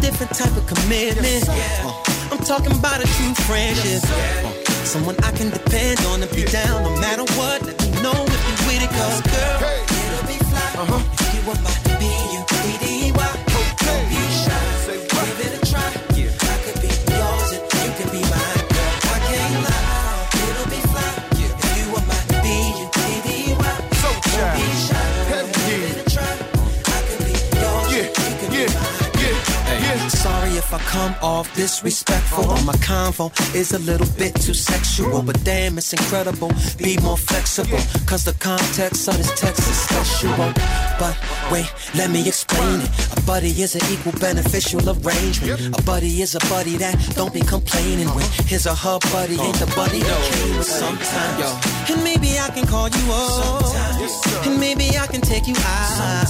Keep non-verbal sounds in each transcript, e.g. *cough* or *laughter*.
different type of commitment. Uh, I'm talking about a true friendship. Uh, someone I can depend on to be down no matter what. Let me know if you're with it, cause girl, it'll be fly. Uh-huh. You want my B-U-D-D-Y, if I come off disrespectful or my convo is a little bit too sexual, but damn, it's incredible. Be more flexible, cause the context of this text is special. But wait, let me explain it. A buddy is an equal beneficial arrangement. A buddy is a buddy that don't be complaining when his or her buddy ain't the buddy that came with sometimes. And maybe I can call you up, and maybe I can take you out.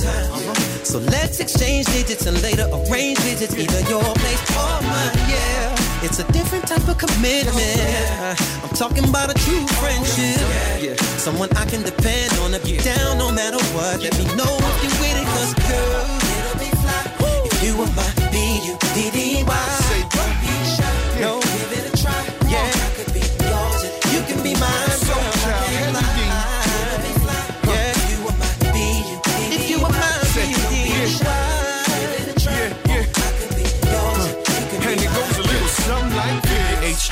So let's exchange digits and later arrange visits, either your place or mine. Yeah, it's a different type of commitment. I'm talking about a true friendship. Yeah, someone I can depend on if you're down no matter what. Let me know if you're with it, cause girl, it'll be fly. If you were my B-U-D-D-Y,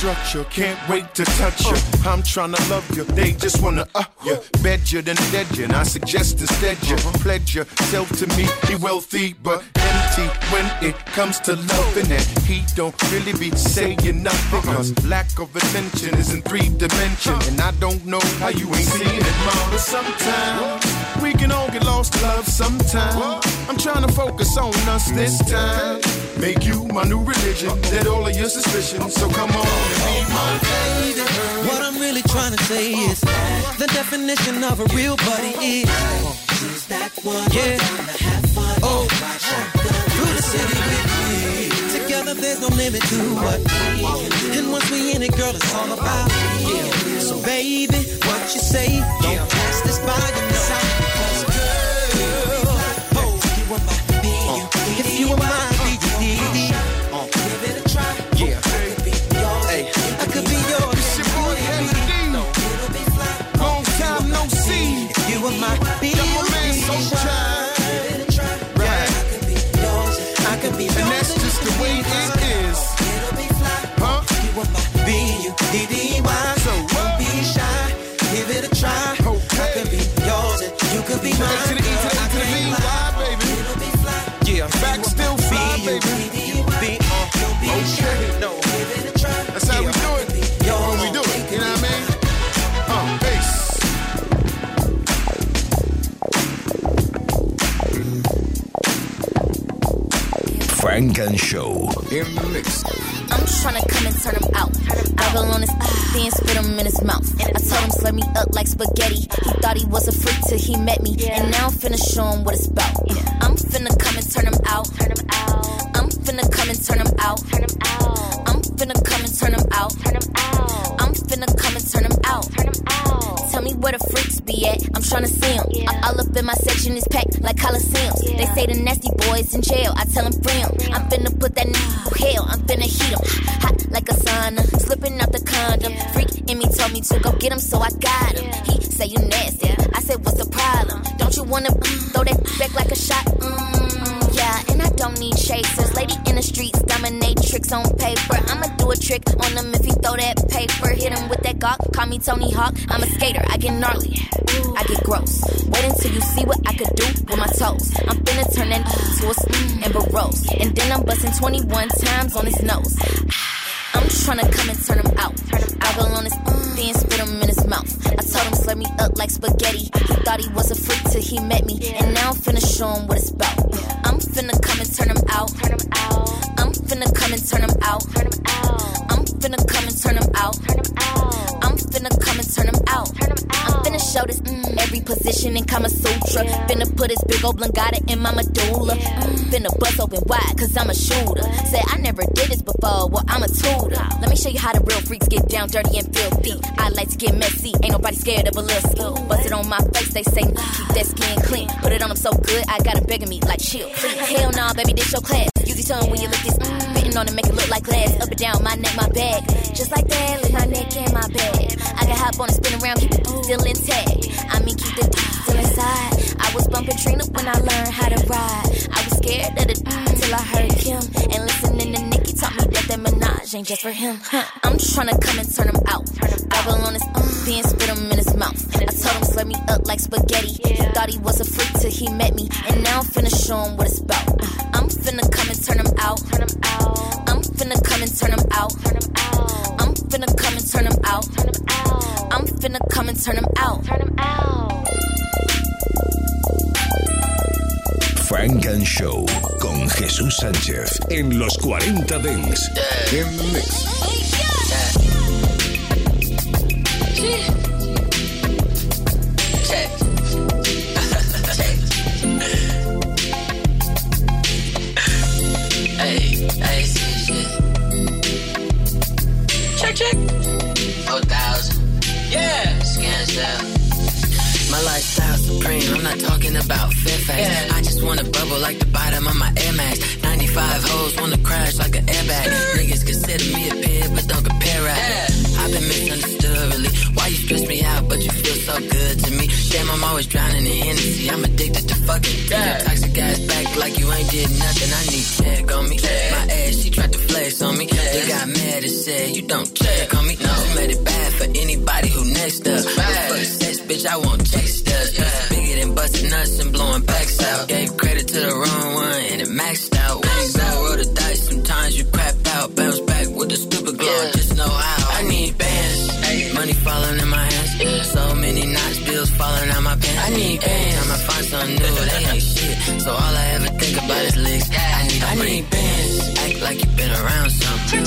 structure, can't wait to touch you. I'm trying to love you, they just wanna uh you. Bet you then dead you, and I suggest instead you pledge yourself to me. Be wealthy but empty when it comes to loving it. He don't really be saying nothing, cause lack of attention is in three dimension. And I don't know how you ain't seen it, mama. Sometimes we can all get lost in love sometime. I'm trying to focus on us this time. Make you my new religion, dead all of your suspicions. So come on and be my lady. What I'm really trying to say is the definition of a real buddy is yeah. Oh, through the city with me. Together there's no limit to what we And once we in it, girl, it's all about yeah. So baby, what you say? Don't pass this by your side. You my give it a try. I could be yours. It's your boy. Long time no see. You my. And that's just the way it is. Huh? So Don't be shy. Give it a try. I could be yours you could be mine. Funk & Show. In the mix. I'm tryna come and turn him out. Gobble on his then spit him in his mouth. I told him slurp me up like spaghetti. He thought he was a freak till he met me. And now I'm finna show him what it's about. I'm finna come and turn him out. I'm finna come and turn him out. I'm finna come and turn him out. I'm finna come me where the freaks be at. I'm tryna see them. All up in my section is packed like Coliseums. They say the nasty boys in jail. I tell them free 'em. I'm finna put that nigga through hell. I'm finna heat 'em. Hot like a sauna. Slipping out the condom. Freak in me told me to go get him, so I got him. He say you nasty. I said, what's the problem? Don't you wanna throw that back like a shot? Mm, yeah, and I don't need chasers. Lady in the streets, dominate tricks on paper. I'ma do a trick on him if he throw that paper. Hit him with that gawk, call me Tony Hawk. I'm a skater, I get gnarly, I get gross. Wait until you see what I could do with my toes. I'm finna turn that to a and barose. And then I'm busting 21 times on his nose. I'm tryna come and turn him out. Gobble on his then spit him in his mouth. I told him slurp me up like spaghetti. He thought he was a freak till he met me. And now I'm finna show him what it's about. I'm finna come and turn him out. I'm finna come and turn him out. I'm finna come and turn him out. I'm finna come and turn him out. I'm finna show this mm, every position in Kama Sutra. Finna put his big old blangata in my medulla. Mm, finna bust open wide, cause I'm a shooter. Said I never did this before, well, I'm a tutor. Let me show you how the real freaks get down dirty and filthy. I like to get messy, ain't nobody scared of a little ski. Bust it on my face, they say, keep that skin clean. Put it on them so good, I got 'em begging me, like, chill. Hell nah, baby, this your class. You Easy tongue when you look this. Fitting on to make it look like glass. Up and down, my neck, my back. Just like that, with my neck and my back. I can hop on and spin around, keep it still intact. I mean, keep the still inside. I was bumping Trina when I learned how to ride. I was scared of the till I heard Kim. And listening to taught me that that Minaj ain't just for him. I'm tryna come and turn him out. Double on his um, then spit him in his mouth. I told him slurp me up like spaghetti. He thought he was a freak till he met me. And now I'm finna show him what it's about. I'm finna come and turn him out. I'm finna come and turn him out. I'm finna come and turn him out. I'm finna come and turn him out. Frank and Show con Jesús Sánchez en los 40 Dents. In mix. Supreme. I'm not talking about Fairfax. I just wanna bubble like the bottom of my Air Max. 95 hoes wanna crash like an airbag. Niggas consider me a peer, but don't compare rap. I've been misunderstood, really. Why you stress me out, but you feel so good to me? Damn, I'm always drowning in Hennessy. I'm addicted to fucking yeah. Toxic ass back like you ain't did nothing. I need check on me. My ass, she tried to flex on me. They got mad and said, you don't check on me. No, she made it bad for anybody who next up. Bitch, I won't chase stuff. Bigger than busting nuts and blowing backs out. Gave credit to the wrong one and it maxed out. When you go roll the dice, sometimes you crap out. Bounce back with the stupid glow, just know how. I need bands, money falling in my hands. So many knots, bills falling out my pants. I need bands. Time I find something new, they ain't shit. So all I ever think about is licks. I need, I need bands. Act like you been around something.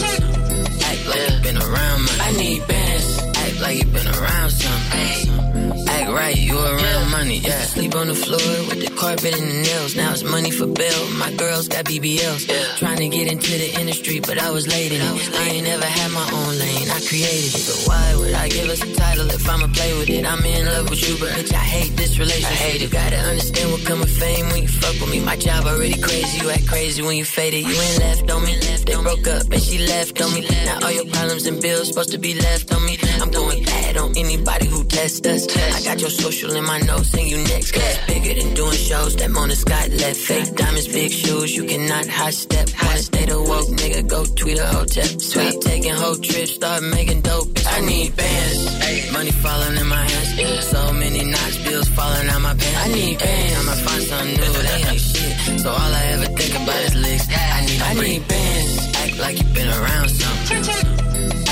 Act like you been around money. I need bands. Act like you been around something eyes. Act right, you around money, yeah. Sleep on the floor with the carpet and the nails. Now it's money for bail. My girls got BBLs. Trying to get into the industry, but I was late in it. I ain't never had my own lane. I created it. So why would I give us a title if I'ma play with it? I'm in love with you, but bitch, I hate this relationship. I hate it. Gotta understand what come with fame when you fuck with me. My job already crazy. You act crazy when you faded. You ain't left on me. Left. They broke up and she left on me. Now all your problems and bills supposed to be left on me. I'm going bad on anybody who tests us. I got your social in my notes and you next. Cause bigger than doing shows that Mona Scott left. Fake diamonds, big shoes, you cannot high step. Wanna stay the woke, nigga, go tweet a whole hotel. Sweet taking whole trips, start making dope. I need bands, money falling in my hands. So many knots, bills falling out my pants. I need bands, Time I find something new, they ain't shit. So all I ever think about is licks. I need, I need bands, act like you been around something.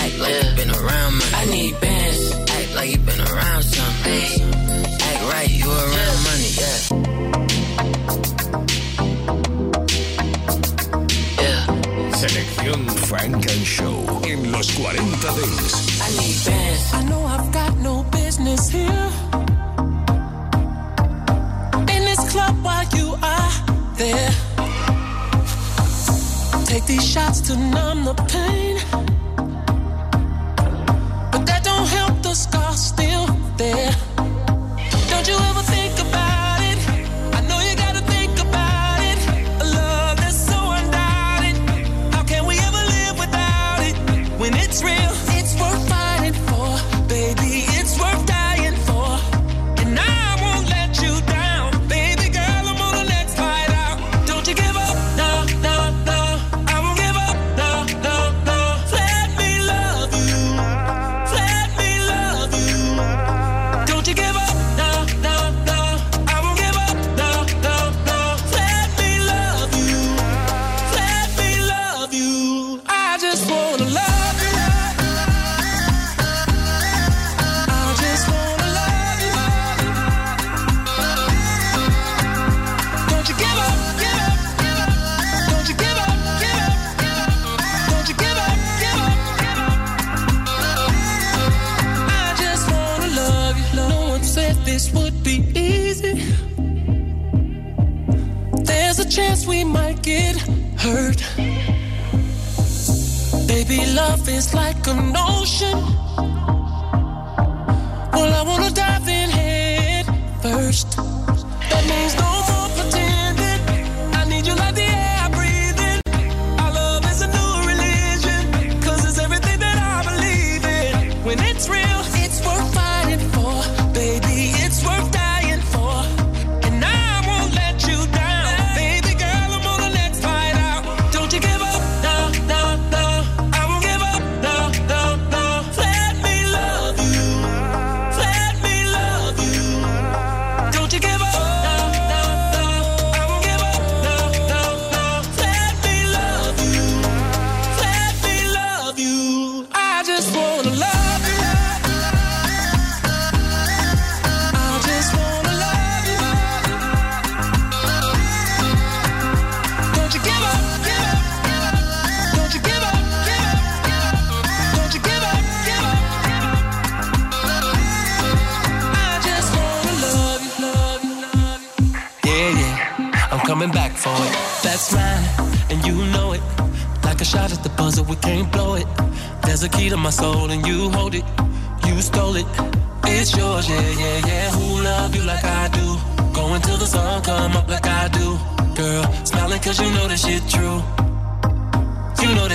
Act like you been around money. I need bands, act like you been around Funk & Show los 40 Dance. I need bands. I know I've got no business here. In this club while you are there. Take these shots to numb the pain. But that don't help the scars still there. Don't you ever think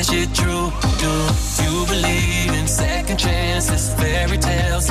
that shit true. Do you believe in second chances, fairy tales?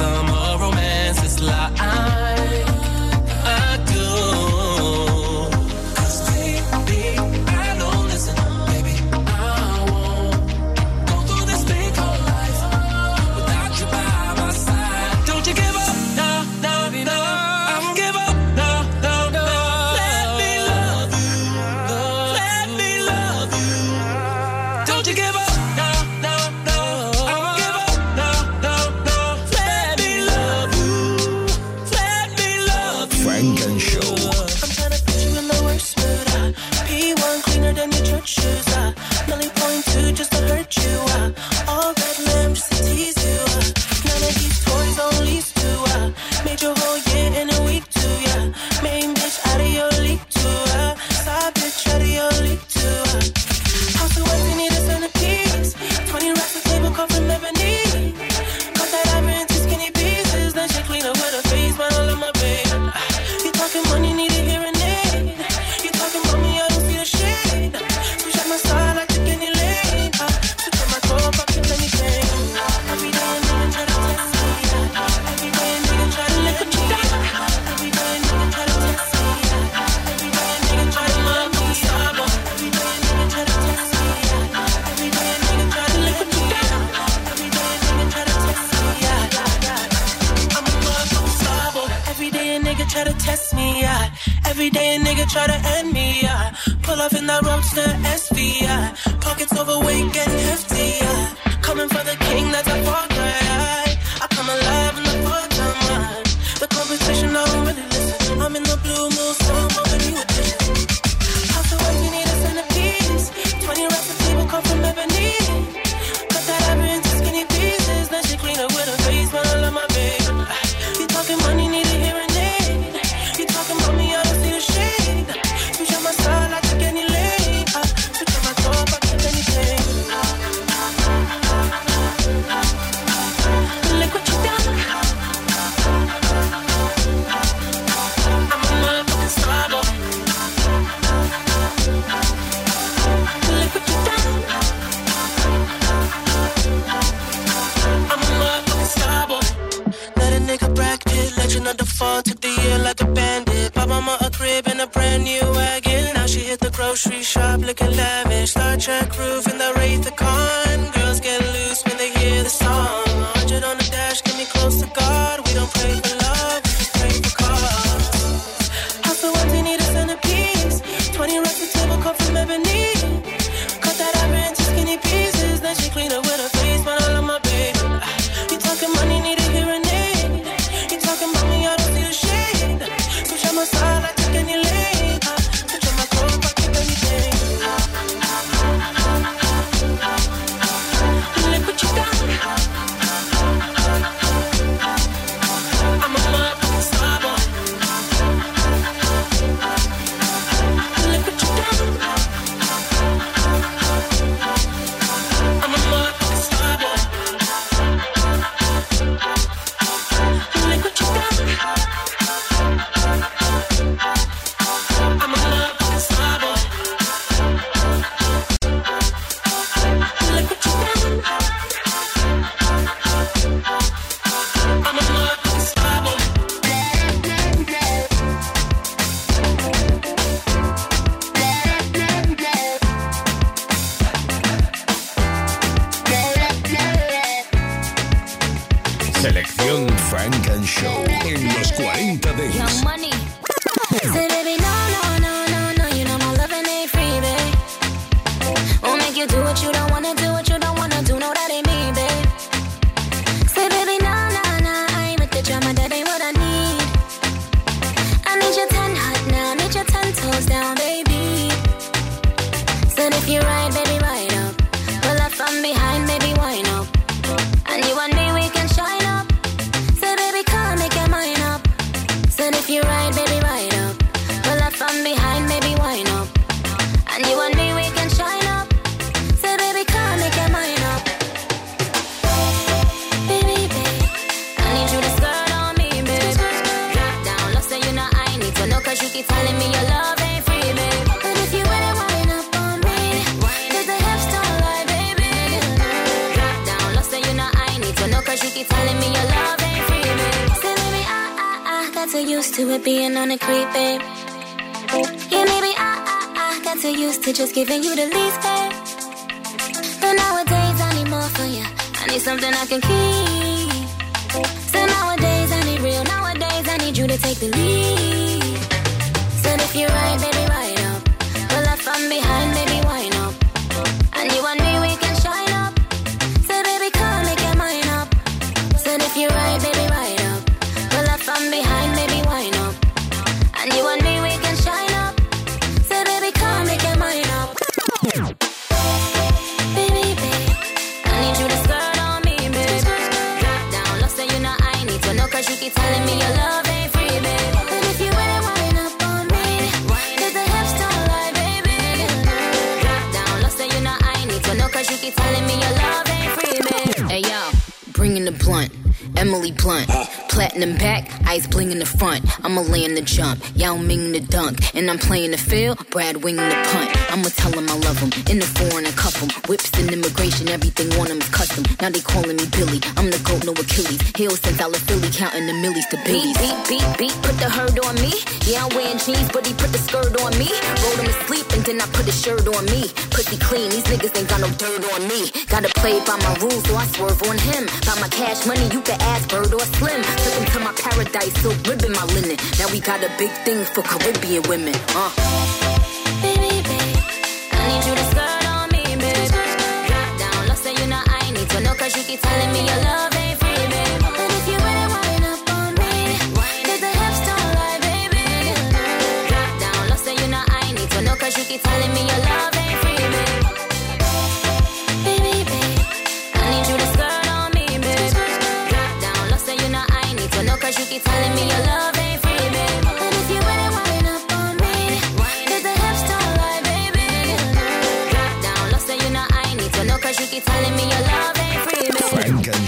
front. I'ma land the jump, Yao Ming the dunk. And I'm playing the field, Brad Wing the punt. I'ma tell him I love him, in the foreign a cuff him. Whips and immigration, everything on him is custom. Now they calling me Billy, I'm the goat, no Achilles. Hill since I was Philly, counting the millies to billies. Beat, beat, beat, put the herd on me. Yeah, I'm wearing jeans, but he put the skirt on me. Rolled him asleep, and then I put his shirt on me. Pussy clean, these niggas ain't got no dirt on me. Gotta play by my rules, so I swerve on him. By my cash money, you can ask Bird or Slim. Took him to my paradise, so ribbon my linen. Now we got a big thing for Caribbean women. Uh.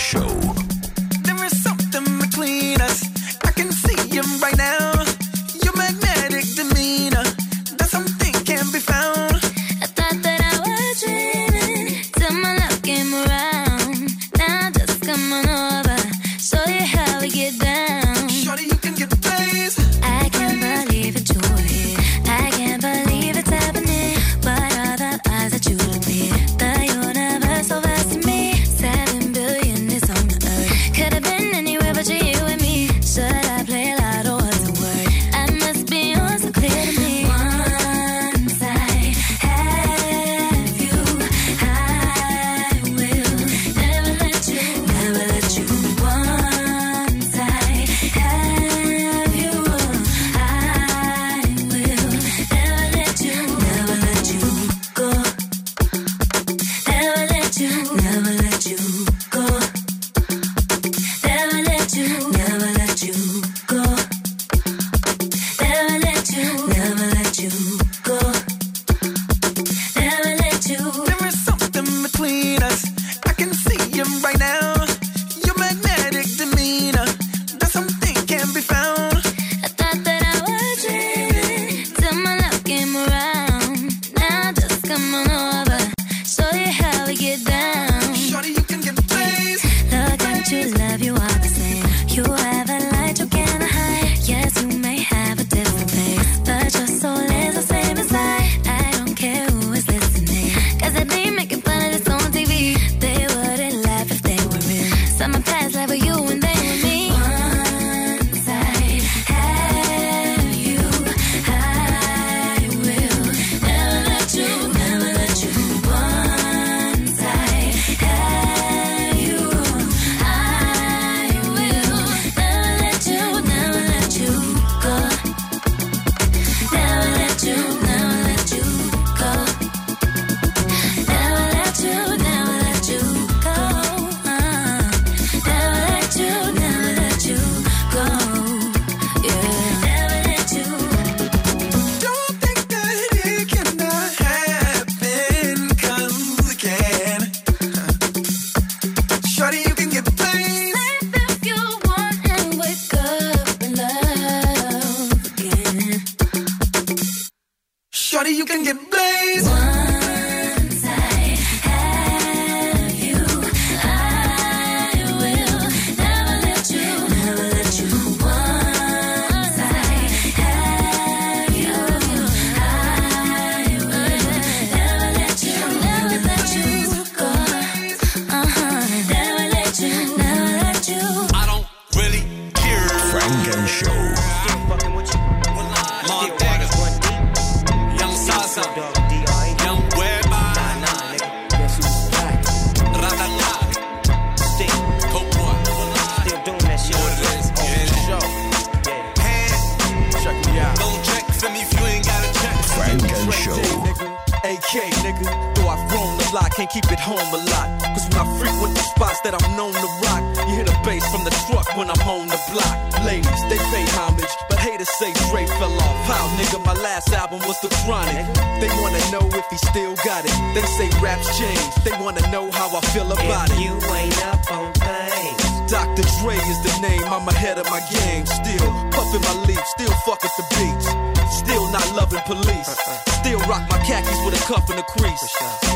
Show.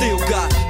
Still got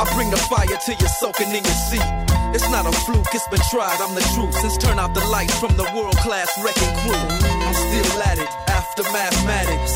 I bring the fire till you're soaking in your seat. It's not a fluke, it's been tried, I'm the truth. Since turn out the lights from the world class Wreckin' Cru, I'm still at it after mathematics.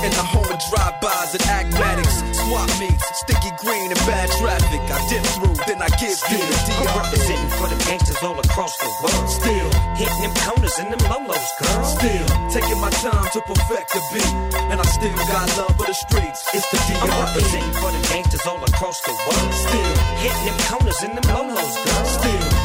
In the home of drive-bys and acmatics, swap meets, sticky green and bad traffic. I dip through, then I you the I'm representing for them gangsters all across the world. Still hitting them corners and them lolos, girl. Still taking my time to perfect the beat, and I still got love for the streets. It's the I'm representing for them gangsters all across the world. Still hitting them corners and them lolos, girl. Still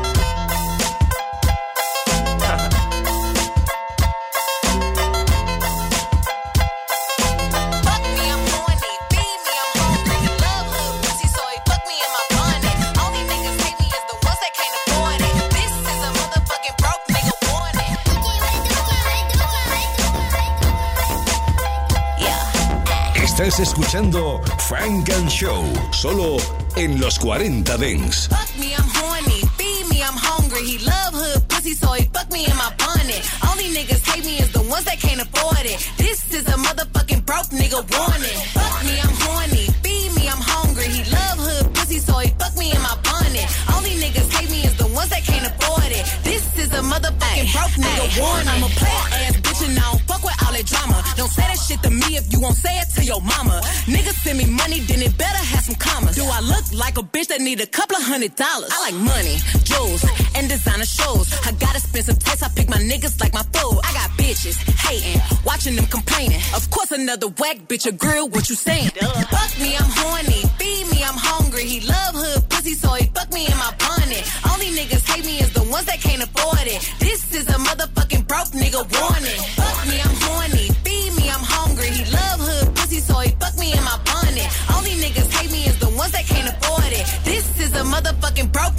Estás escuchando Funk & Show, solo en los 40 Dance. Fuck me, I'm horny. Feed me, I'm hungry. He love hood pussy, so he fuck me in my bonnet. Only niggas hate me is the ones that can't afford it. This is a motherfucking broke nigga warning. Fuck me, I'm horny. Feed me, I'm hungry. He love hood pussy, so he fuck me in my bonnet. Only niggas hate me is the ones that can't afford it. This is a motherfucking broke nigga warning. I'm a player ass bitch and I don't fuck with all that drama. Don't say that shit to me if you won't say it to your mama. Niggas send me money, then it better have some commas. Do I look like a bitch that need a couple of hundred dollars? I like money, jewels, and designer shows. I got expensive taste, I pick my niggas like my food. I got bitches hating, watching them complaining. Of course, another whack bitch a grill, what you saying? Fuck me, I'm horny. Feed me, I'm hungry. He love hood pussy, so he fuck me in my bonnet. Only niggas hate me is the ones that can't afford it. This is a motherfucking broke nigga warning. Fuck me, I'm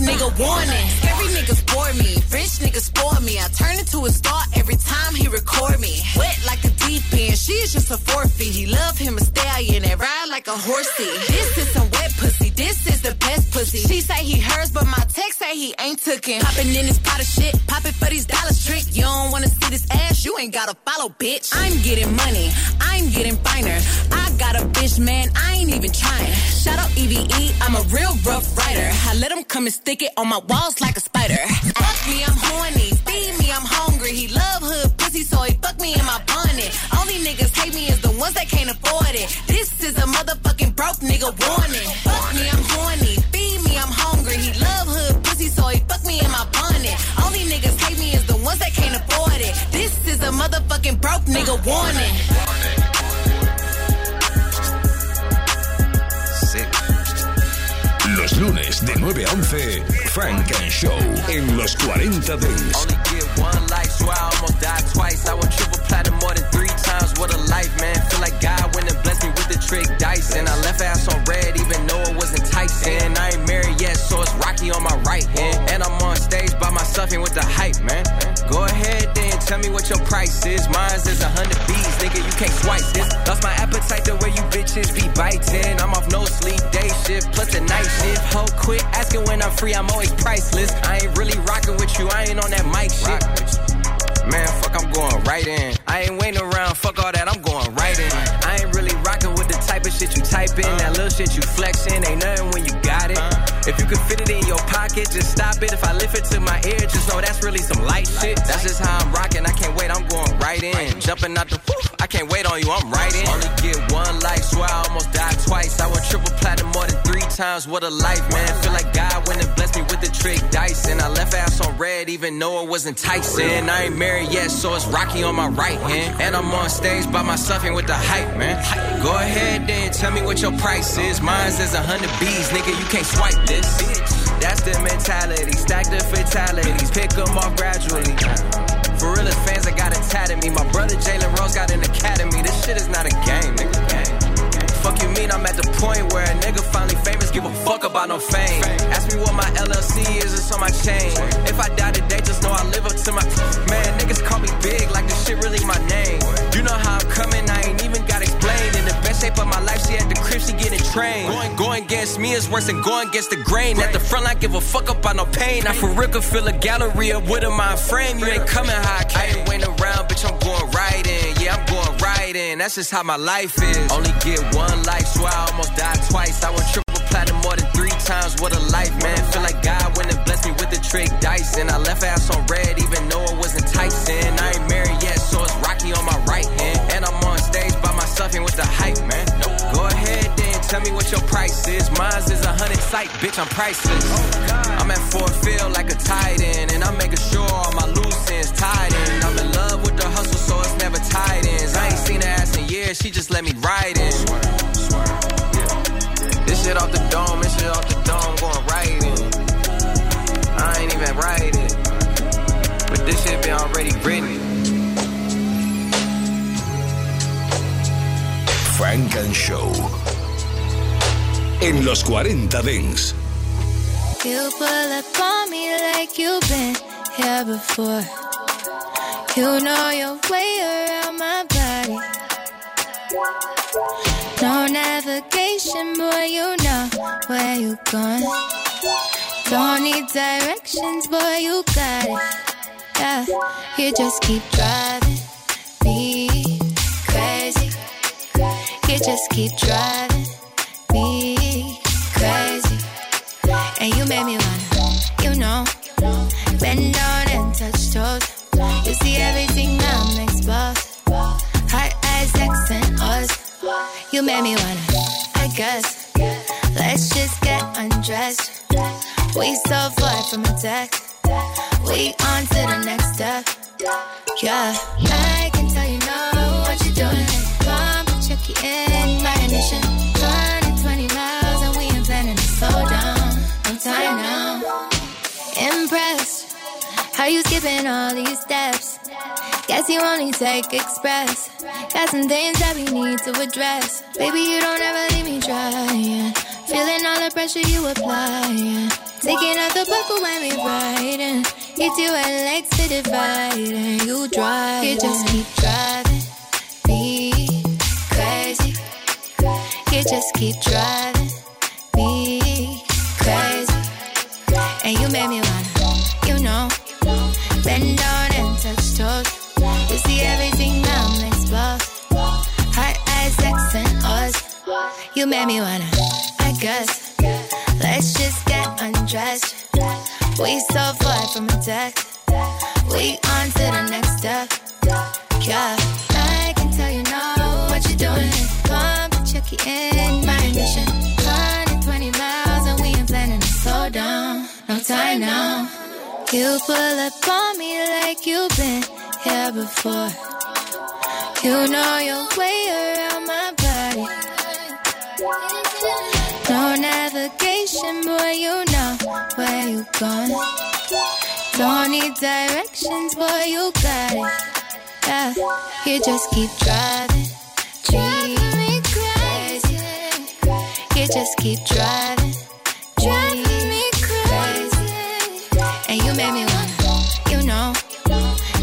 nigga warning. Every nigga bore me, rich niggas spoil me. I turn into a star every time he record me. Wet like a deep end, she is just a forfeit. He love him a stallion and ride like a horsey. This is some wet pussy, this is the pussy. She say he hers, but my text say he ain't tookin'. Poppin' in his pot of shit, pop it for these dollars trick. You don't wanna see this ass, you ain't gotta follow, bitch. I'm getting money, I'm getting finer. I got a bitch, man, I ain't even trying. Shout out EVE, I'm a real Ruff Ryder. I let him come and stick it on my walls like a spider. Fuck me, I'm horny. Feed me, I'm hungry. He love hood pussy, so he fuck me in my bonnet. Only niggas hate me is the ones that can't afford it. This is a motherfucking broke nigga warning. A motherfucking broke nigga warning. Los lunes de 9 a 11, Frank and Show en los 40 Dents. Me what your price is. Mine's is a hundred B's, nigga, you can't swipe this. Lost my appetite the way you bitches be biting. I'm off no sleep, day shift, plus the night shift. Ho, quit asking when I'm free, I'm always priceless. I ain't really rocking with you, I ain't on that mic shit. Man, fuck, I'm going right in. I ain't waiting around, fuck all that, I'm going right in. I ain't really rocking with the type of shit you type in. That little shit you flexing, ain't nothing when you got it. If you could fit it in pocket, just stop it. If I lift it to my ear, just know that's really some light shit. That's just how I'm rocking, I can't wait, I'm going right in. Jumping out the whew, I can't wait on you, I'm right in. Only get one life, swear I almost died twice. I went triple platinum more than three times. What a life, man. Feel like God went and blessed me with the trick dice. And I left ass on red, even though it was enticing. I ain't married yet, so it's Rocky on my right hand. And I'm on stage by myself and with the hype, man. Go ahead then, tell me what your price is. Mine's is a hundred B's, nigga, you can't swipe this. That's the mentality, stack the fatalities, pick them off gradually. For realest fans, I got a at me. My brother Jalen Rose got an academy. This shit is not a game, nigga. Fuck you mean I'm at the point where a nigga finally famous, give a fuck about no fame. Ask me what my LLC is, it's on my chain. If I die today, just know I live up to my. Man, niggas call me big like this shit really my name. You know how I'm coming, shape of my life, she at the crib, she getting trained. Going, going against me is worse than going against the grain. At the front line, give a fuck up about no pain. I for real could fill a gallery up with a mind frame. You ain't coming how I. I ain't waiting around, bitch, I'm going right in. Yeah, I'm going right in. That's just how my life is. Only get one life, so I almost died twice. I went triple me what your price is. Mine's is a hundred sight, bitch, I'm priceless. I'm at Fort Field like a tight end, and I'm making sure all my loose ends tied in. I'm in love with the hustle, so it's never tight ends. I ain't seen her ass in years, she just let me ride in. This shit off the dome, this shit off the dome, going right in. I ain't even write it, but this shit been already written. Funk & Show en los 40 Dance. You pull up on me like you've been here before. You know your way around my body. No navigation, boy, you know where you're going. Don't need directions, boy, you got it. Yeah, you just keep driving me crazy. You just keep driving you made me wanna, you know, bend down and touch toes. You see everything I'm exposed. Hot as X and O's. You made me wanna, I guess. Let's just get undressed. We so far from a text. We on to the next step. Yeah, I can tell you know what you're doing. Come your key in my ignition. You skipping all these steps? Guess you only take express. Got some things that we need to address. Baby, you don't ever leave me trying. Feeling all the pressure you apply. Taking out the buckle when we riding. Hit you at legs to divide, and you drive. You just keep driving me crazy. You just keep driving Made me I guess. Let's just get undressed. We so far from a text. We on to the next step. Yeah, I can tell you know what you're doing. Come check you in my mission. 120 miles and we ain't planning to slow down. No time now. You pull up on me like you've been here before. You know your way around No navigation, boy, you know where you going. Don't need directions, boy, you got it. Yeah, you just keep driving, driving me crazy. You just keep driving, driving me crazy. And you made me wanna, you know,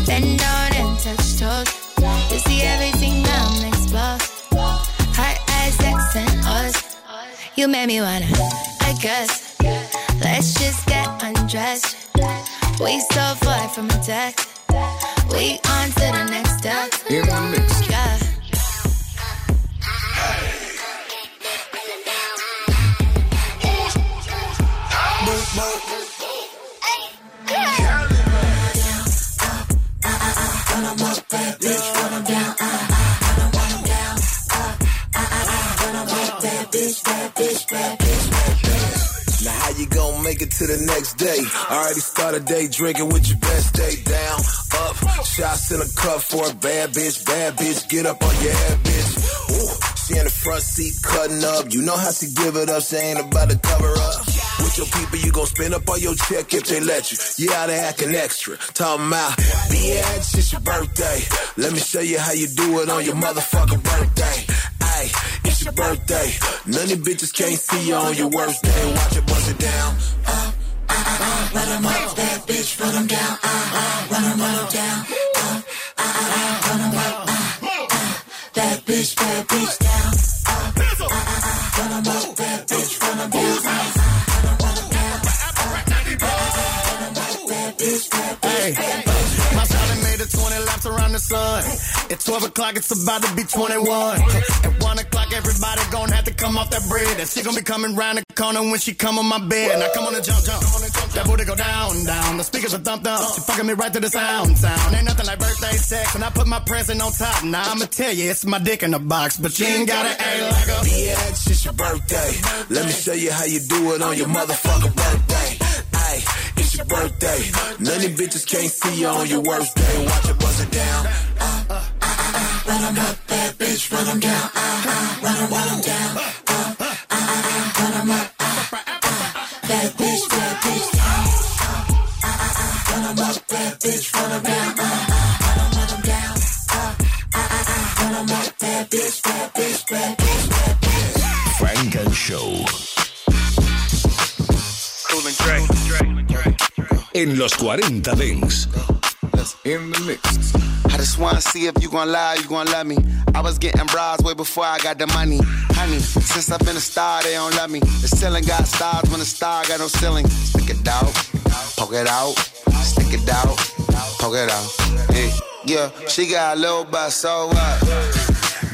bend down and touch toes. You see everything You made me wanna, I guess. Let's just get undressed. We so far from a text. We on to the next step. In the mix. Yeah. Now to the next day? Already started day drinking with your best day down, up, shots in a cup for a bad bitch, bad bitch, get up on your head, bitch. Ooh, she in the front seat cutting up, you know how she give it up, she ain't about to cover up. With your people, you gon' spend up on your check if they let you. Out there acting extra, talking about, bitch, it's your birthday. Let me show you how you do it on your motherfucking birthday. Ay, it's your birthday. None of bitches can't see you on your worst day. Watch it bust it down. Uh, uh, run 'em up, bad bitch, run down. Uh, uh, run 'em, run down. Uh, uh, uh, run up. Uh, uh, bad bitch, bad bitch down. Uh, uh, run 'em up, bad bitch, run down. Uh, uh, run 'em, run down. Uh, run 'em up, bad bitch, bad bitch, bad. The sun. At 12 o'clock, it's about to be 21. At 1 o'clock, everybody gonna have to come off that bread. And she gonna be coming round the corner when she come on my bed. Now come on and jump, jump. That booty go down, down. The speakers are thump, thump. She fucking me right to the sound, sound. Ain't nothing like birthday sex. And I put my present on top. Now I'ma tell you, it's my dick in the box. But you ain't gotta act like a Bitch, it's your birthday. Let me show you how you do it on your motherfucking birthday. Ay, it's your birthday. None of bitches can't see you on your worst day. Watch it bust it down. Uh, uh, uh, run 'em up, bad bitch, run 'em down. Run 'em, run 'em down. Run 'em up. Bad bitch, bad bitch run 'em up, bad bitch, run 'em down. Run 'em, run 'em down. Run 'em up, bad bitch, En los 40 Dance. In the mix. I just wanna see if you gon' lie, you gon' love me. I was getting bras way before I got the money. Honey, since I've been a star, they don't love me. The ceiling got stars when the star got no ceiling. Stick it out, poke it out, stick it out, poke it out. Hey, yeah, she got a little butt, so what?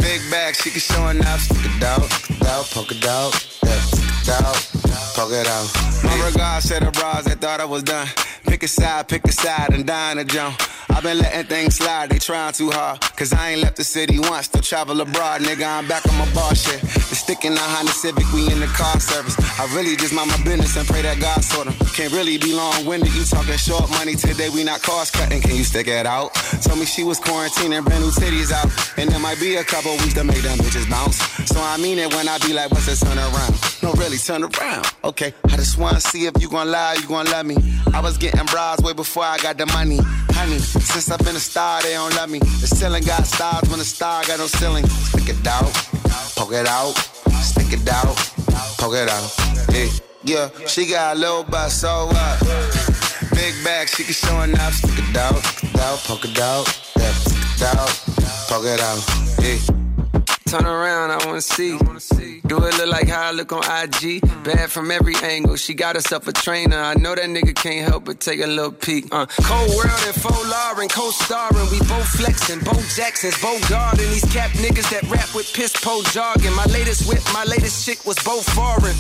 Big bag, she can show enough. Stick it out, stick it out, poke it out, yeah, stick it out, poke it out. My regards to the bras that thought I was done. Pick a side, pick a side, and dine a jump. I've been letting things slide, they trying too hard. Cause I ain't left the city once, still travel abroad, nigga. I'm back on my bar shit. The stick the Honda Civic, we in the car service. I really just mind my business and pray that God sort 'em. Can't really be long winded, you talking short money today, we not cost cutting. Can you stick it out? Told me she was quarantining, brand new titties out. And there might be a couple weeks to make them bitches bounce. So I mean it when I be like, what's the turn around? No, really, turn around. Okay, I just wanna see if you gon' lie, you gon' love me. I was getting bras way before I got the money. Honey, since I've been a star, they don't love me. The ceiling got stars when the star got no ceiling. Stick it out, poke it out, stick it out, poke it out. Hey, Yeah, she got a little butt, so what? Big bag, she can show enough. Stick it out, stick it out, poke it out. Yeah, out, poke it out. Yeah. Turn around, I wanna see. Do it look like how I look on IG? Bad from every angle. She got herself a trainer. I know that nigga can't help but take a little peek. Uh, cold world and faux Lauren, co-starring. We both flexing, both Jacksons, both guarding. These cap niggas that rap with piss po jargon. My latest whip, my latest chick was both foreign.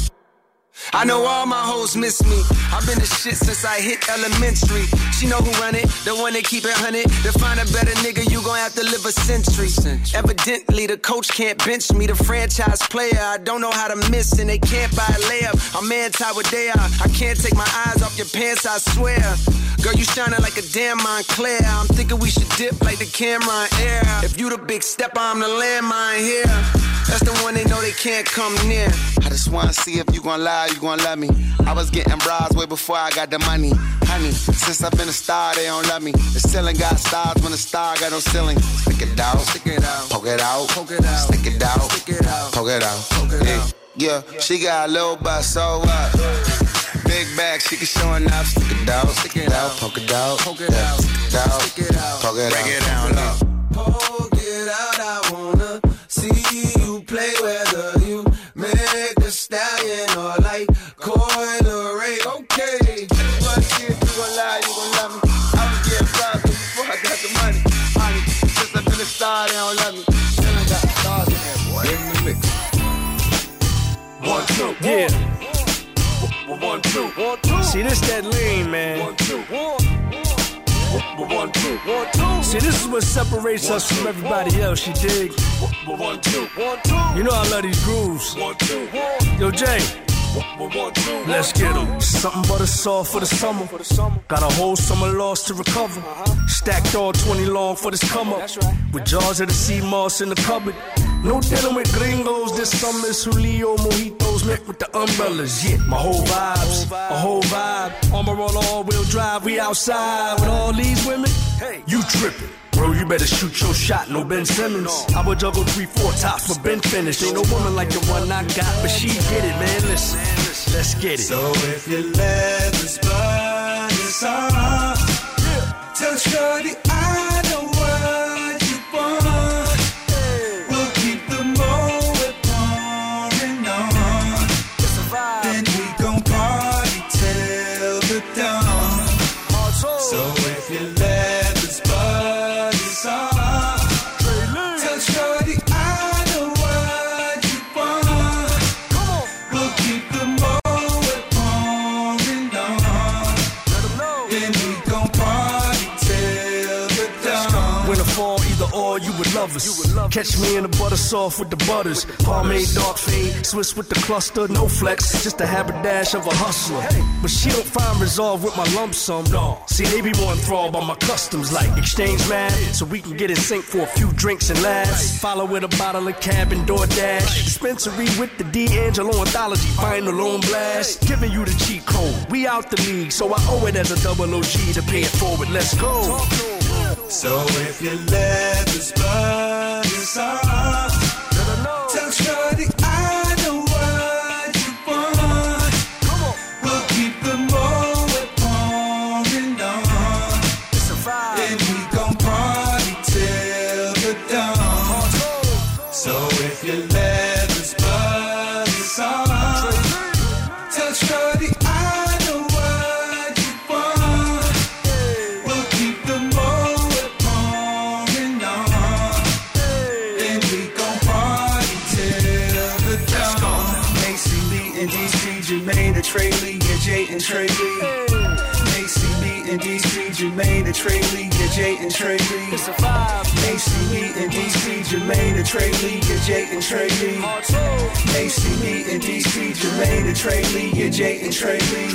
I know all my hoes miss me. I've been the shit since I hit elementary. She know who run it, the one that keep it hunted. To find a better nigga, you gon' have to live a century. Evidently, the coach can't bench me. The franchise player, I don't know how to miss, and they can't buy a layup. I'm anti what they are. I can't take my eyes off your pants, I swear. Girl, you shining like a damn Moncler. I'm thinking we should dip like the camera in air. If you the big stepper, I'm the landmine here. That's the one they know they can't come near. I just wanna see if you gon' lie, you gon' love me. I was getting bras way before I got the money. Honey, since I've been a star, they don't love me. The ceiling got stars when the star got no ceiling. Stick it out, stick it out, poke it out, poke it out, stick it out, stick it out, poke it out. Poke it yeah. out. Yeah, she got a little butt, so what? Big bag, she can enough. Stick it out, stick it out, poke it out, poke it out, stick it out, stick it out, poke it break out. it down low. See, this that lean, man. one, two, one, two, one, two, See, this is what separates us from everybody else, you dig? one, two, one, two, You know I love these grooves. one, two, Yo, Jay, one, two, let's get get 'em. Something but a soft for the summer. Got a whole summer lost to recover. Stacked all 20 long for this come up. With jars of the sea moss in the cupboard. No dealing with gringos this summer. It's Julio mojitos met with the umbrellas. Yeah, my whole vibes, a whole vibe. Armor all all wheel drive. We outside with all these women. Hey, you tripping. Bro, you better shoot your shot, no Ben Simmons. I would juggle three, four tops, but Ben finished. Ain't no woman like the one I got, but she get it, man. Listen, let's get it. So if your leather's burn, it's on. Tell Shorty I Catch me in the butter soft with the butters. Pomade, dark fade, Swiss with the cluster, no flex. Just a haberdash of a hustler. But she don't find resolve with my lump sum. No. See, they be more enthralled by my customs, like exchange mad, so we can get in sync for a few drinks and laughs. Follow with a bottle of cab and DoorDash. Dispensary with the D'Angelo anthology, final on blast. Giving you the cheat code. We out the league, so I owe it as a double OG to pay it forward. Let's go. So if your leather's burn, it's on. DC, Jermaine, and Trey Lee, yeah, Jay and Trey Lee. Macy, me, and DC, Jermaine, and Trey Lee, yeah, Jay and Trey Lee. Macy, me, and DC, Jermaine, and Trey Lee, yeah, Jay and Trey Lee. Macy, me, and DC, Jermaine, and Trey Lee, yeah, Jay and Trey Lee.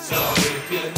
So if you're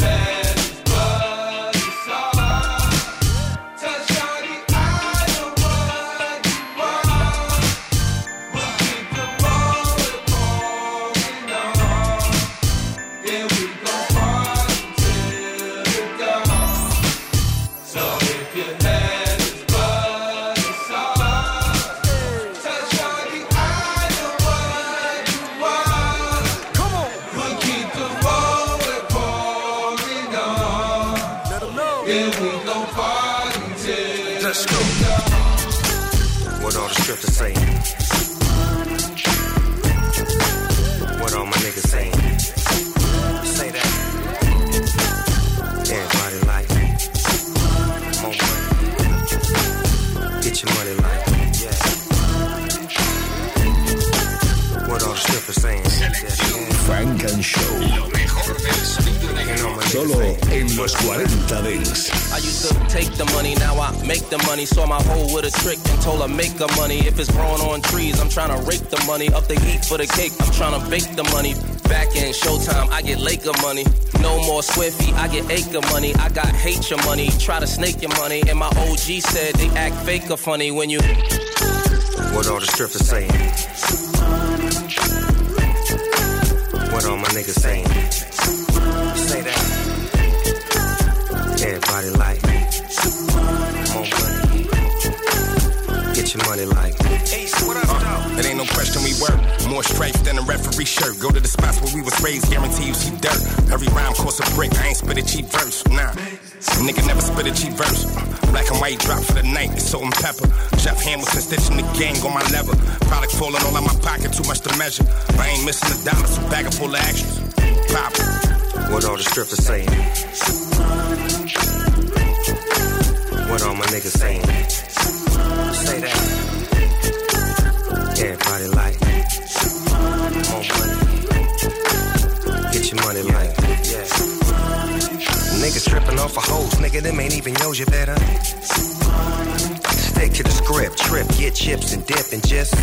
money. Saw my hoe with a trick and told her make the money. If it's growing on trees, I'm trying to rake the money. Up the heat for the cake, I'm trying to bake the money. Back in showtime, I get Laker money. No more Swiffy, I get acre money. I got hate your money, try to snake your money. And my OG said they act fake or funny when you. What all the strippers saying? What all my niggas saying? Get your money like. Uh, it ain't no question we work. More stripes than a referee shirt. Go to the spots where we was raised, guarantee you see dirt. Every rhyme costs a brick. I ain't spit a cheap verse. Nah. Nigga never spit a cheap verse. Black and white drop for the night. It's salt and pepper. Jeff Hamilton stitching the gang on my lever. Product falling all out my pocket, too much to measure. I ain't missing a dollar, so bag it full of extras. Pop. What all the strippers saying? What all my niggas saying? Say that. Everybody like more money. Get your money like yeah. Niggas tripping off of hoes, nigga, them ain't even yours, you better stick to the script. Trip, get chips and dip and just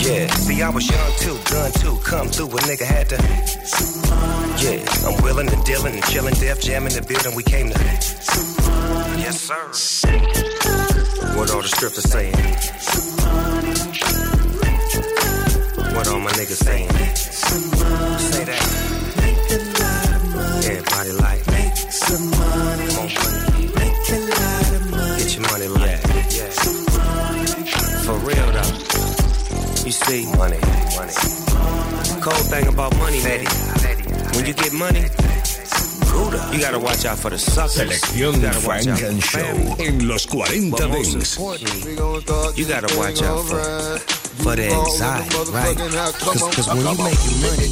yeah. See, I was young too, gun too. Come through, a nigga had to. Yeah, I'm willing and dealing and chilling, Def jamming in the building. We came to. Yes, sir. What all the strippers saying? What all my niggas saying? Say that. Everybody like. More money. Get your money like. Yeah. For real though. You see, money, money. Cold thing about money, Betty. When you get money, you gotta watch out for the suckers. Selección You gotta watch out Frank and for Show family. en los 40 But most Dents. importantly, you gotta watch out for, for the anxiety, right? Cause, cause when you making money,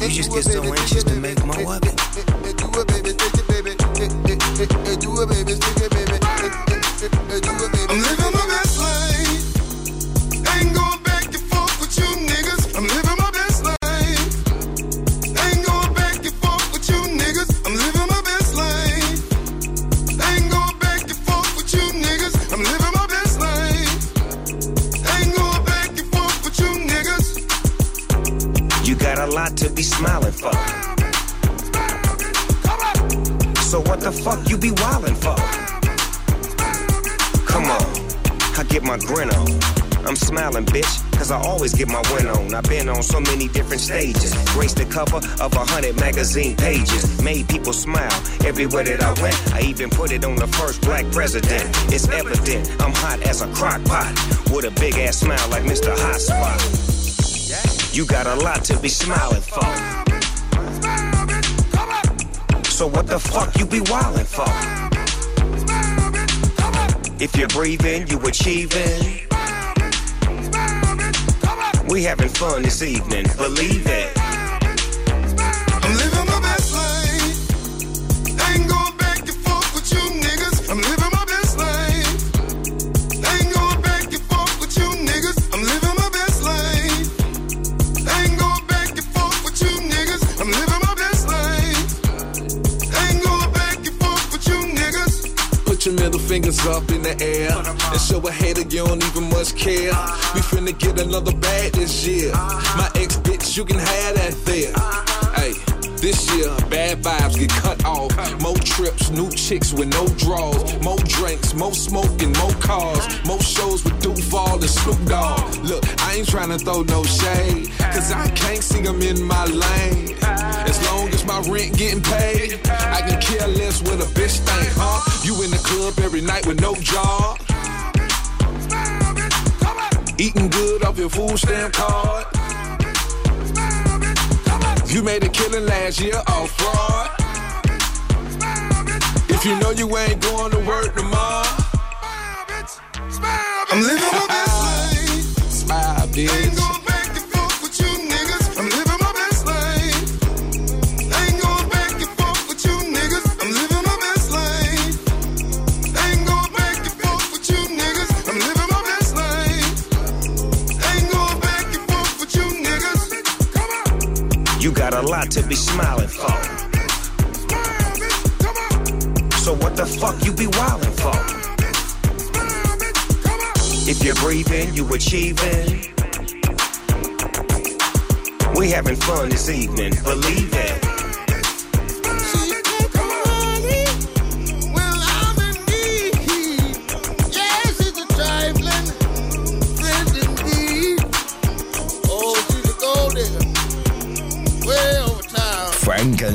you just get so anxious to make more of it. I'm living my best life. Ain't going smiling, bitch, cause I always get my win on. I've been on so many different stages. Graced the cover of a hundred magazine pages. Made people smile everywhere that I went. I even put it on the first black president. It's evident I'm hot as a crock pot. With a big ass smile like Mr. Hot Spot. You got a lot to be smiling for. So what the fuck you be wildin' for? If you're breathing, you achieving. We having fun this evening, believe it. Fingers up in the air and show a hater you don't even much care. We finna get another bag this year. My ex bitch, you can have that there. This year, bad vibes get cut off. More trips, new chicks with no draws. More drinks, more smoking, more cars. More shows with Duval and Snoop Dogg. Look, I ain't trying to throw no shade, cause I can't see them in my lane. As long as my rent getting paid, I can care less what a bitch think, huh? You in the club every night with no job. Eating good off your food stamp card. You made a killing last year off fraud. If you know you ain't going to work tomorrow, I'm living my best *laughs* life. Smile, bitch. Lot to be smiling for. So what the fuck you be wildin' for? If you're breathing, you achieving. We having fun this evening, believe it.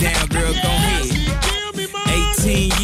Down, girl, gon' head. 18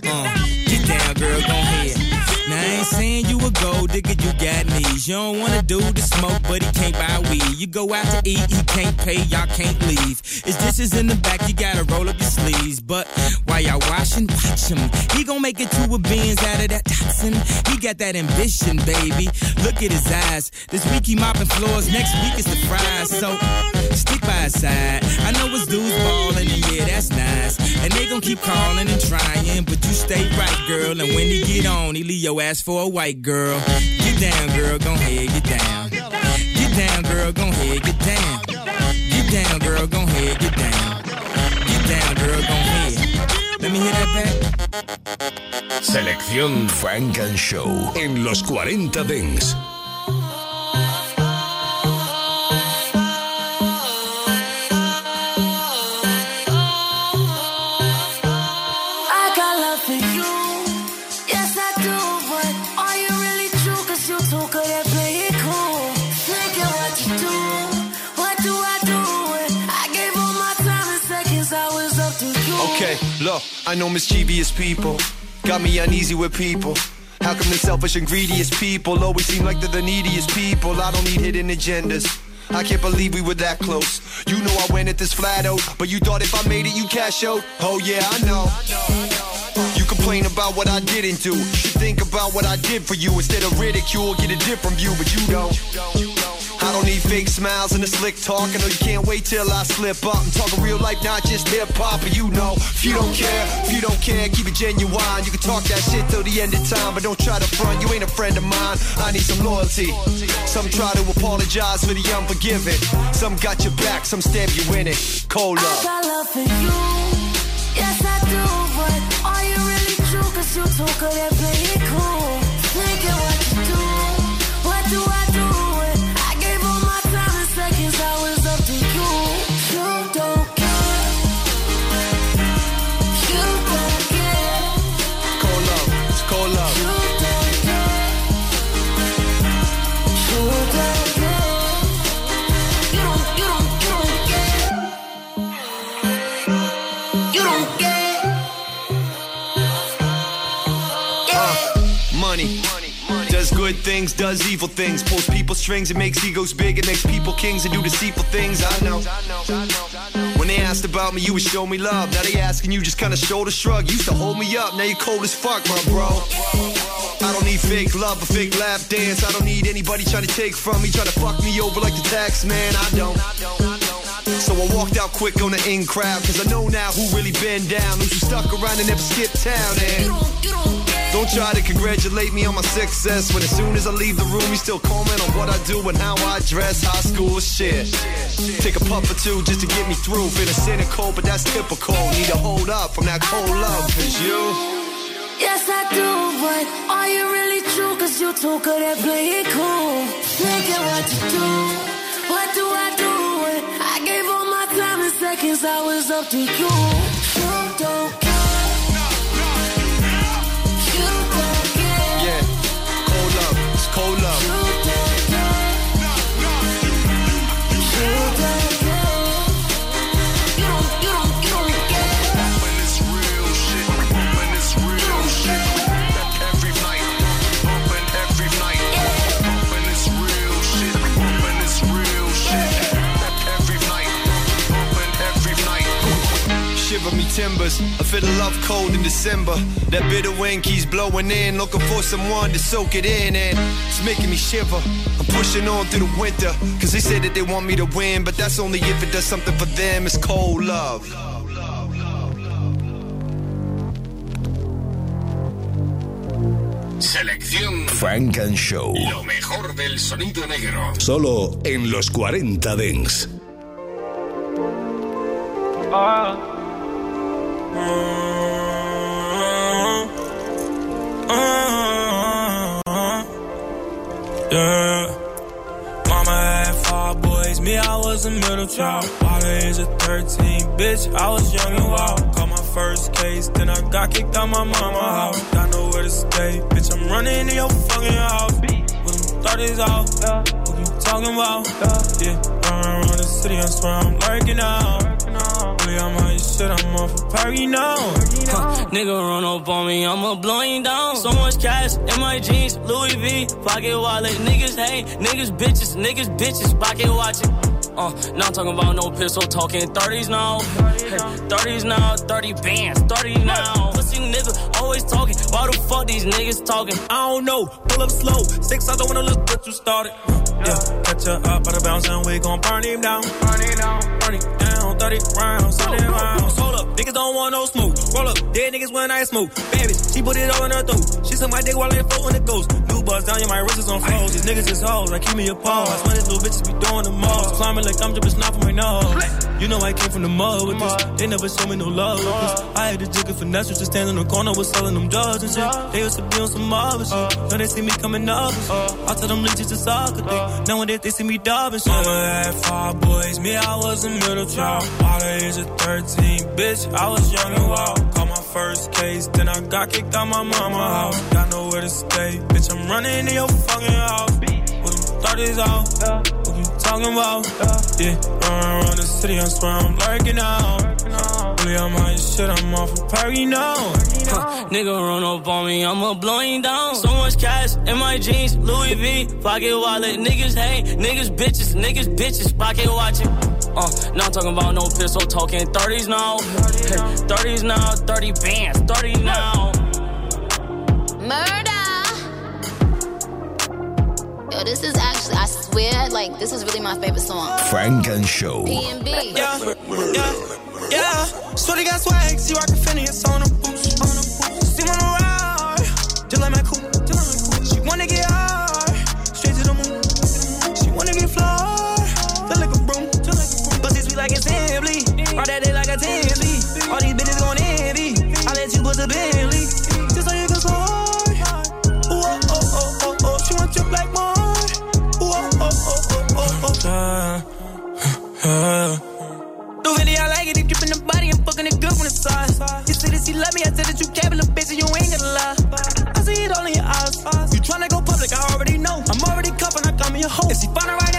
Ain't saying you a gold digger, you got knees. You don't wanna do the smoke, but he can't buy weed. You go out to eat, he can't pay, y'all can't leave. His dishes in the back, you gotta roll up your sleeves. But while y'all washing, watch him. He gon' make it to a beans out of that toxin. He got that ambition, baby. Look at his eyes. This week he mopping floors, next week is the fries. So stick by his side. I know his dudes ballin', and yeah, that's nice. And they gon' keep calling and trying, but you stay right, girl. And when he get on, he leave your ass for a white girl. Get down, girl, gon' head, get down. Get down, girl, gon' head, get down. Get down, girl, gon' head, get down. Selección Frank and Show en los 40 Dents. Look, I know mischievous people. Got me uneasy with people. How come the selfish and greediest people always seem like they're the neediest people? I don't need hidden agendas. I can't believe we were that close. You know I went at this flat out, but you thought if I made it, you cash out. Oh yeah, I know. You complain about what I didn't do. You think about what I did for you instead of ridicule. Get a different view, but you don't. I don't need fake smiles and a slick talk. I know you can't wait till I slip up. I'm talking real life, not just hip hop. But you know, if you don't care, if you don't care, keep it genuine. You can talk that shit till the end of time, but don't try to front. You ain't a friend of mine. I need some loyalty. Some try to apologize for the unforgiving. Some got your back, some stab you in it. Cold I love. got love for you. Yes, I do. But are you really true? Cause you cool. Does evil things. Pulls people strings, it makes egos big, it makes people kings and do deceitful things. I know. When they asked about me, you would show me love. Now they asking you, just kinda shoulder shrug. You used to hold me up, now you cold as fuck, my bro. I don't need fake love or fake lap dance. I don't need anybody trying to take from me, trying to fuck me over like the tax man. I don't. So I walked out quick on the in crowd, cause I know now who really been down, who's stuck around and never skipped town. And don't try to congratulate me on my success when as soon as I leave the room, you still comment on what I do and how I dress. High school shit. Take a puff or two just to get me through. Feeling cynical, but that's typical. Need to hold up from that cold love, cause you. Yes, I do, but are you really true? Cause you too good at playing cool. Thinking what you do. What do I do? When I gave all my time and seconds, I was up to you. You don't Shiver me timbers. I feel the love cold in December. That bitter wind keeps blowing in. Looking for someone to soak it in, and it's making me shiver. I'm pushing on through the winter. Cause they say that they want me to win, but that's only if it does something for them. It's cold love. Selección Frank and Show. Lo mejor del sonido negro. Solo en los 40 Dents. Ah. Child. By the age of 13, bitch, I was young and wild. Caught my first case, then I got kicked out my mama house. Got nowhere to stay, bitch, I'm running in your fucking house. With them 30s out, what you talking about? Yeah, run around the city, I swear I'm lurking out. Really, I'm on your shit, I'm off a party now. Huh, nigga run up on me, I'ma blow you down. So much cash in my jeans, Louis V, pocket wallet. Niggas hate, niggas bitches, niggas bitches, pocket watching. Uh, not talking about no pistol, talking 30s now. Hey, 30s now, 30 bands, 30 now. Pussy nigga always talking, why the fuck these niggas talking? I don't know, pull up slow. Six, I don't wanna look what you started. Yeah, catch her up, out of bounds, and we gon' burn him down. Burn him down, burn him down. 30 rounds, 30 rounds. Oh, hold up, niggas don't want no smoke. Roll up, dead niggas when I smoke. Bitch, she put it all in her throat. She suck my dick while I float in the ghost. New buzz down, yeah, my wrist is on froze. These niggas is hoes, like keep me a pause. I swear these little bitches be doing the most. Climbing like I'm jumping snot from my nose. You know I came from the mud with this. They never show me no love with this. I had to jig a finesse, just stand in the corner with selling them drugs and shit. They used to be on some other shit. Now they see me coming up and shit. I tell them leeches it's soccer thing. Nowadays they see me dub and shit. Mama had five boys, me I was a middle child. By the age of 13, bitch, I was young and wild. Caught my first case, then I got kicked out my mama house. Got nowhere to stay, bitch, I'm running in your fucking house. With them 30s out, what you talking about? Yeah, run around the city, I swear I'm lurking out. Really, I'm your shit, I'm off a party now. Huh, nigga run up on me, I'ma blow you down. So much cash in my jeans, Louis V, pocket wallet. Niggas hate, niggas bitches, niggas bitches, pocket watching. Uh, not talking about no pistol, talking 30s now. Hey, 30s now, 30 bands, 30 now. Murder. Yo, this is actually, I swear? Like, this is really my favorite song. Funk & Show. P&B. Yeah, yeah, yeah. Shorty got swag, see rockin' Phineas on a boost, on a boost. See when I ride, just like my coupe, just like my coupe. She wanna get high, straight to the moon. She wanna get fly, just like a broom, just like a broom. Pussy sweet like assembly, all that day like a Tinsley. All these bitches gon' envy, I let you put the Bentley, Uh. Do really, I like it. If dripping the body and fucking it good from the side. You say that she love me, I said that you cap little bitch and you ain't gonna lie. I see it all in your eyes. You tryna go public, I already know. I'm already cuffing, I got me a hoe. If she find her right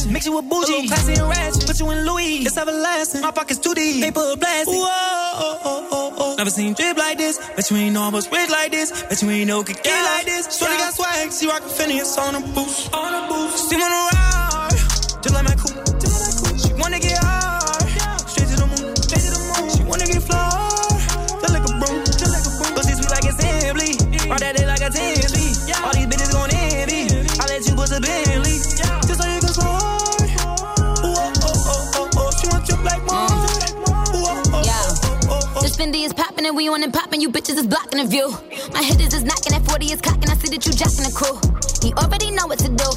fashion. Mix you with bougie, classy and ratchet. Put you in Louis, it's everlasting. My pockets too deep, paper blasting. Ooh, oh, oh, oh, oh, oh. Never seen drip like this. Bet you ain't know I was rich like this. Bet you ain't know could get like this. Shorty got swag, she rockin' Phineas on a boost. On a boost. See when I ride, just like my coupe. Just like my coupe. She wanna get popping and we on and popping. You bitches is blocking the view. My hitters is knocking at 40 is cocking. I see that you jacking the crew. He already know what to do.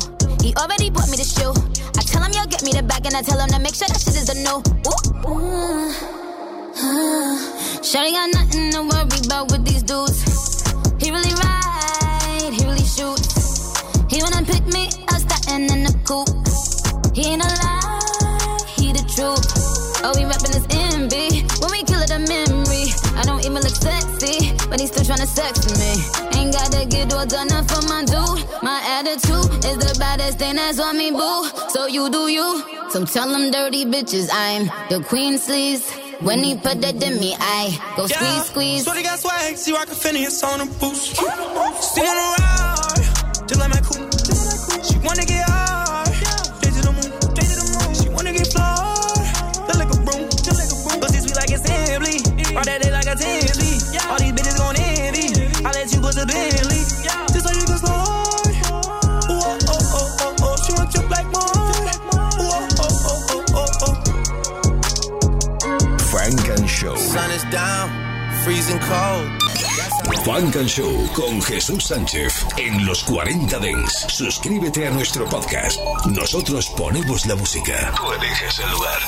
He already bought me the shoe. I tell him you'll get me the bag and I tell him to make sure that shit is a no. Ooh. Ooh. Uh, Shawty got nothing to worry about with these dudes. He really ride, he really shoots. He wanna pick me up, starting in the coupe. He ain't a lie, he the truth. Oh, we rapping this sexy, but he's still tryna sex me. Ain't gotta get all done up for my dude. My attitude is the baddest thing that's on me, boo. So you do you. So tell them dirty bitches I'm the queen sleaze. When he put that in me, I go squeeze, squeeze. Shorty got swag, see rockin' Phineas on a boost. See when I ride, just like my coupe. She wanna get to the moon. To the moon. She wanna get fly, just like a broom. Just like broom. Pussy sweet like assembly, all that day like a Tinsley. All these bitches gon' envy. I let you put the Bentley, just so you can slide. Ooh, oh, oh, oh, oh, oh. She want your black mom. Ooh, oh, oh, oh, oh, oh, oh. Frank and Show. Sun is down, freezing cold. Frank and Show con Jesús Sánchez en los 40 Dents. Suscríbete a nuestro podcast. Nosotros ponemos la música. Tú eliges el lugar.